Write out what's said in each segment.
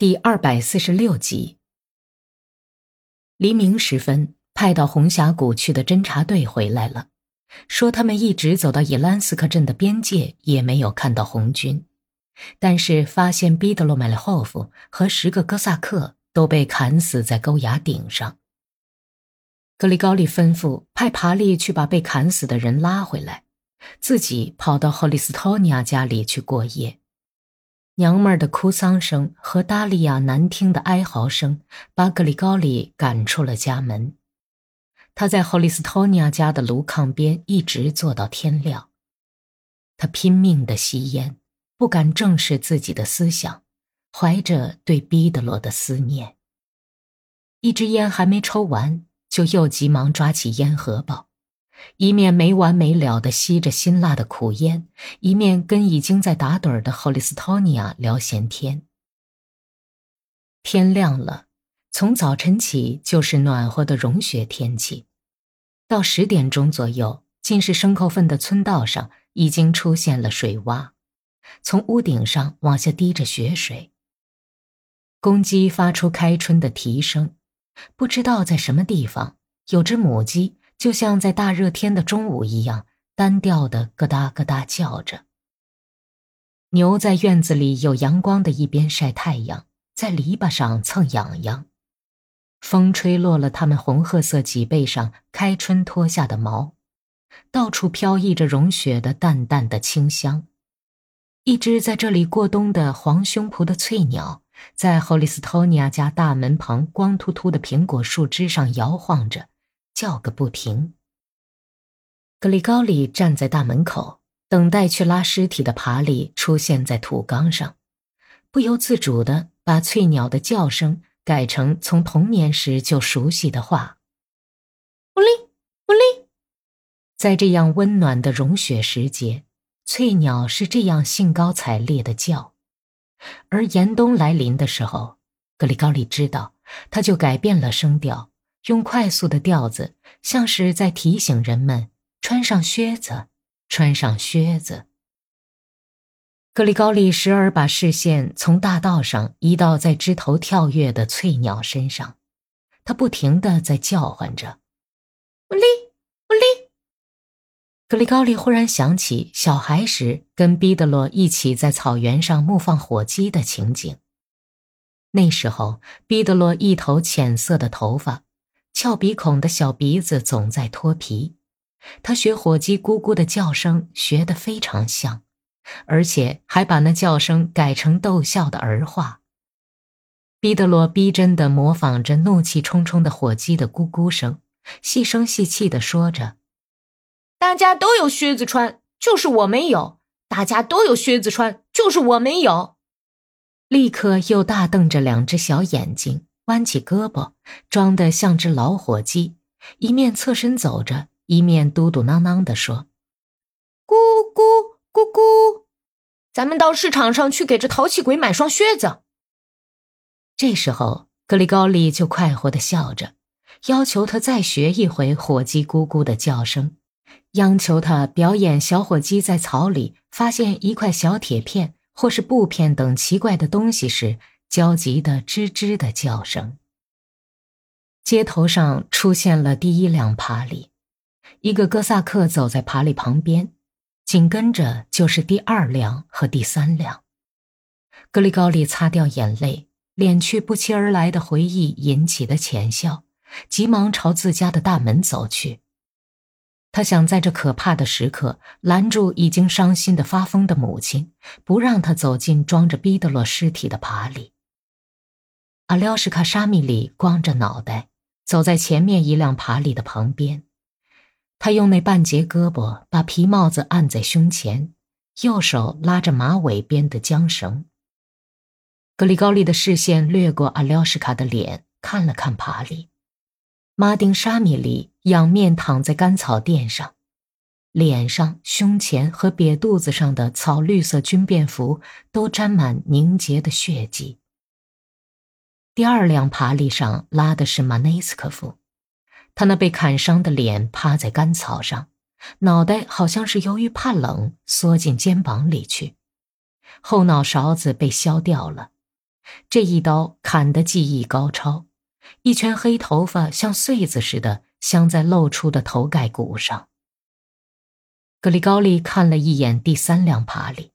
第二百四十六集。黎明时分，派到红峡谷去的侦察队回来了，说他们一直走到伊兰斯克镇的边界，也没有看到红军，但是发现毕德罗麦列霍夫和十个哥萨克都被砍死在沟崖顶上。格里高利吩咐派爬利去把被砍死的人拉回来，自己跑到赫利斯托尼亚家里去过夜。娘们儿的哭丧声和达利亚难听的哀嚎声，把格里高里赶出了家门。他在霍利斯托尼亚家的炉炕边一直坐到天亮。他拼命地吸烟，不敢正视自己的思想，怀着对毕德罗的思念。一支烟还没抽完，就又急忙抓起烟盒包。一面没完没了地吸着辛辣的苦烟，一面跟已经在打盹的霍利斯托尼亚聊闲天。天亮了，从早晨起就是暖和的融雪天气，到十点钟左右，尽是牲口粪的村道上已经出现了水洼，从屋顶上往下滴着雪水。公鸡发出开春的啼声，不知道在什么地方有只母鸡。就像在大热天的中午一样，单调的咯哒咯哒叫着。牛在院子里有阳光的一边晒太阳，在篱笆上蹭痒痒。风吹落了它们红褐色脊背上开春脱下的毛，到处飘溢着融雪的淡淡的清香。一只在这里过冬的黄胸脯的翠鸟，在霍利斯托尼亚家大门旁光秃秃的苹果树枝上摇晃着。叫个不停。格里高里站在大门口，等待去拉尸体的爬犁出现在土缸上，不由自主的把翠鸟的叫声改成从童年时就熟悉的话：“乌哩乌哩。”在这样温暖的融雪时节，翠鸟是这样兴高采烈的叫；而严冬来临的时候，格里高里知道，他就改变了声调。用快速的调子，像是在提醒人们穿上靴子，穿上靴子。格里高利时而把视线从大道上移到在枝头跳跃的翠鸟身上，他不停的在叫唤着：“乌哩乌哩。”格里高利忽然想起小孩时跟毕德罗一起在草原上牧放火鸡的情景。那时候，毕德罗一头浅色的头发。翘鼻孔的小鼻子总在脱皮，他学火鸡咕咕的叫声学得非常像，而且还把那叫声改成逗笑的儿话。毕德罗逼真地模仿着怒气冲冲的火鸡的咕咕声，细声细气地说着：“大家都有靴子穿，就是我没有；大家都有靴子穿，就是我没有。”立刻又大瞪着两只小眼睛。弯起胳膊，装得像只老火鸡，一面侧身走着，一面嘟嘟囔囔地说：“咕咕咕咕，咱们到市场上去给这淘气鬼买双靴子。”这时候，格里高利就快活地笑着，要求他再学一回火鸡咕咕的叫声，央求他表演小火鸡在草里发现一块小铁片或是布片等奇怪的东西时。焦急的吱吱的叫声。街头上出现了第一辆爬犁，一个哥萨克走在爬犁旁边，紧跟着就是第二辆和第三辆。格里高利擦掉眼泪，敛去不期而来的回忆引起的浅笑，急忙朝自家的大门走去。他想在这可怕的时刻拦住已经伤心的发疯的母亲，不让他走进装着毕德洛尸体的爬犁。阿廖什卡沙米里光着脑袋，走在前面一辆爬犁的旁边。他用那半截胳膊把皮帽子按在胸前，右手拉着马尾编的缰绳。格里高利的视线掠过阿廖什卡的脸，看了看爬犁。马丁沙米里仰面躺在干草垫上，脸上、胸前和瘪肚子上的草绿色军便服都沾满凝结的血迹。第二辆爬犁上拉的是马内斯科夫，他那被砍伤的脸趴在干草上，脑袋好像是由于怕冷缩进肩膀里去，后脑勺子被削掉了，这一刀砍得技艺高超，一圈黑头发像穗子似的镶在露出的头盖骨上。格里高利看了一眼第三辆爬犁，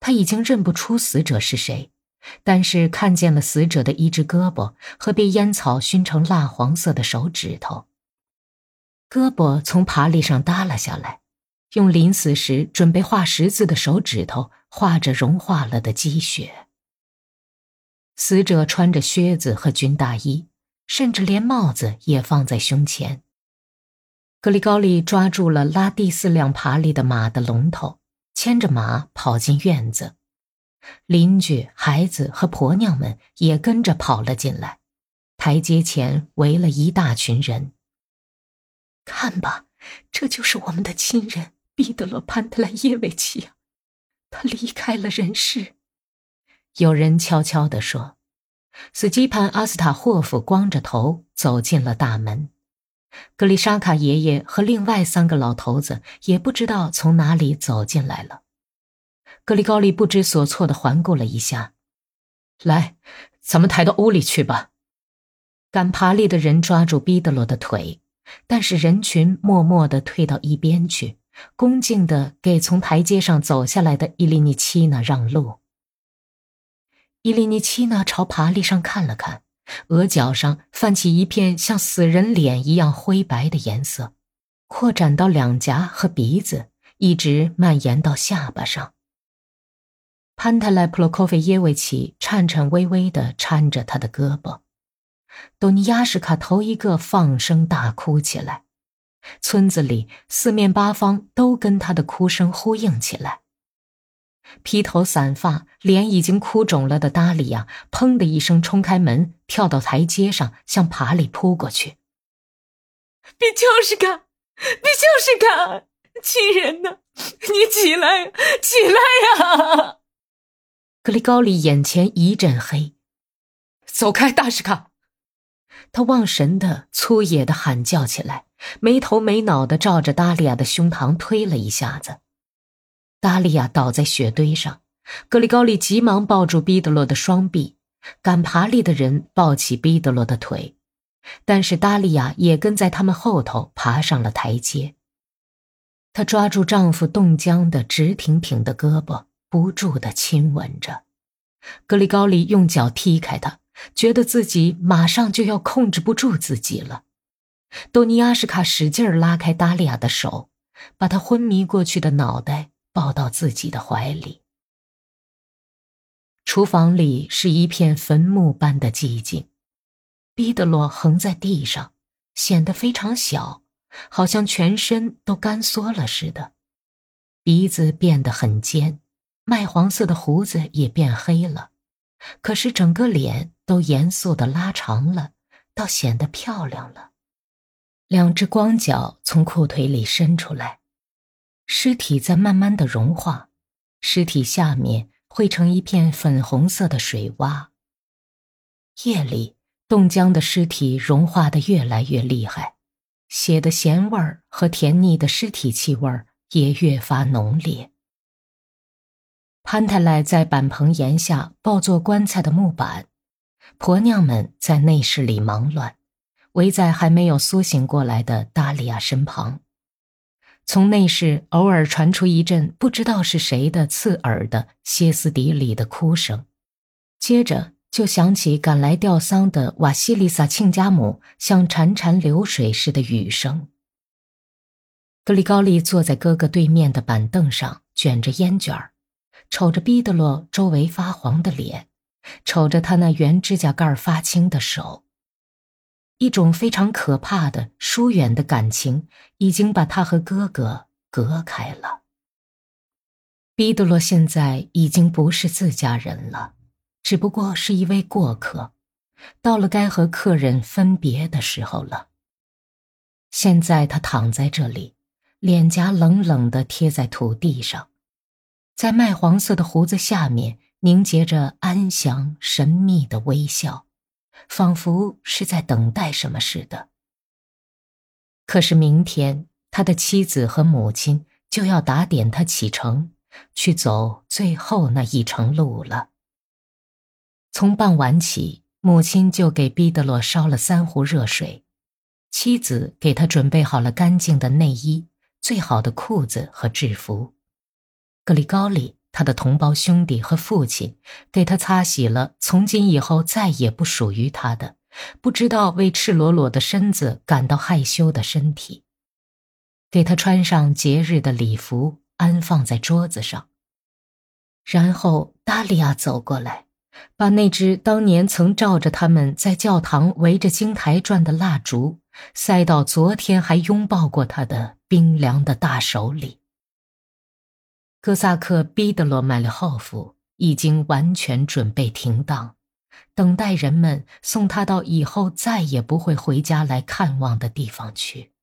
他已经认不出死者是谁，但是看见了死者的一只胳膊和被烟草熏成蜡黄色的手指头。胳膊从爬犁上耷拉下来，用临死时准备画十字的手指头画着融化了的积雪。死者穿着靴子和军大衣，甚至连帽子也放在胸前。格里高利抓住了拉第四辆爬犁的马的龙头，牵着马跑进院子。邻居、孩子和婆娘们也跟着跑了进来，台阶前围了一大群人。看吧，这就是我们的亲人彼得罗·潘特莱耶维奇呀，他离开了人世。有人悄悄地说：“斯基潘·阿斯塔霍夫光着头走进了大门。”格里沙卡爷爷和另外三个老头子也不知道从哪里走进来了。格里高利不知所措地环顾了一下，“来，咱们抬到屋里去吧。”赶爬犁的人抓住彼得罗的腿。但是人群默默地退到一边去，恭敬地给从台阶上走下来的伊利尼奇娜让路。伊利尼奇娜朝爬犁上看了看，额角上泛起一片像死人脸一样灰白的颜色，扩展到两颊和鼻子，一直蔓延到下巴上。潘特莱普洛科菲耶维奇颤颤巍巍地搀着他的胳膊。多尼亚什卡头一个放声大哭起来，村子里四面八方都跟他的哭声呼应起来。披头散发、脸已经哭肿了的达利亚，砰的一声冲开门，跳到台阶上，向爬犁扑过去。比丘什卡，比丘什卡，亲人呐，你起来，起来呀！格里高里眼前一阵黑，走开，大什卡。他忘神的、粗野的喊叫起来，没头没脑的照着达利亚的胸膛推了一下子。达利亚倒在雪堆上，格里高利急忙抱住彼得罗的双臂，赶爬犁的人抱起彼得罗的腿，但是达利亚也跟在他们后头爬上了台阶。她抓住丈夫冻僵的直挺挺的胳膊，不住的亲吻着。格里高利用脚踢开他。觉得自己马上就要控制不住自己了，多尼亚什卡使劲拉开达利亚的手，把他昏迷过去的脑袋抱到自己的怀里。厨房里是一片坟墓般的寂静，彼得罗横在地上，显得非常小，好像全身都干缩了似的，鼻子变得很尖，麦黄色的胡子也变黑了，可是整个脸。都严肃的拉长了，倒显得漂亮了。两只光脚从裤腿里伸出来，尸体在慢慢的融化，尸体下面汇成一片粉红色的水洼。夜里，冻僵的尸体融化的越来越厉害，血的咸味儿和甜腻的尸体气味儿也越发浓烈。潘太莱在板棚檐下抱做棺材的木板。婆娘们在内室里忙乱，围在还没有苏醒过来的达利亚身旁。从内室偶尔传出一阵不知道是谁的刺耳的歇斯底里的哭声，接着就响起赶来吊丧的瓦西里萨亲家母像潺潺流水似的雨声。格里高利坐在哥哥对面的板凳上，卷着烟卷儿，瞅着毕德罗周围发黄的脸。瞅着他那圆指甲盖发青的手，一种非常可怕的疏远的感情已经把他和哥哥隔开了。彼得罗现在已经不是自家人了，只不过是一位过客，到了该和客人分别的时候了。现在他躺在这里，脸颊冷冷地贴在土地上，在麦黄色的胡子下面。凝结着安详神秘的微笑，仿佛是在等待什么似的。可是明天，他的妻子和母亲就要打点他启程，去走最后那一程路了。从傍晚起，母亲就给毕德罗烧了三壶热水，妻子给他准备好了干净的内衣、最好的裤子和制服。格里高利，他的同胞兄弟和父亲，给他擦洗了从今以后再也不属于他的、不知道为赤裸裸的身子感到害羞的身体，给他穿上节日的礼服，安放在桌子上。然后达利亚走过来。把那只当年曾照着他们在教堂围着金台转的蜡烛塞到昨天还拥抱过他的冰凉的大手里。哥萨克逼得罗麦利霍夫已经完全准备停当，等待人们送他到以后再也不会回家来看望的地方去。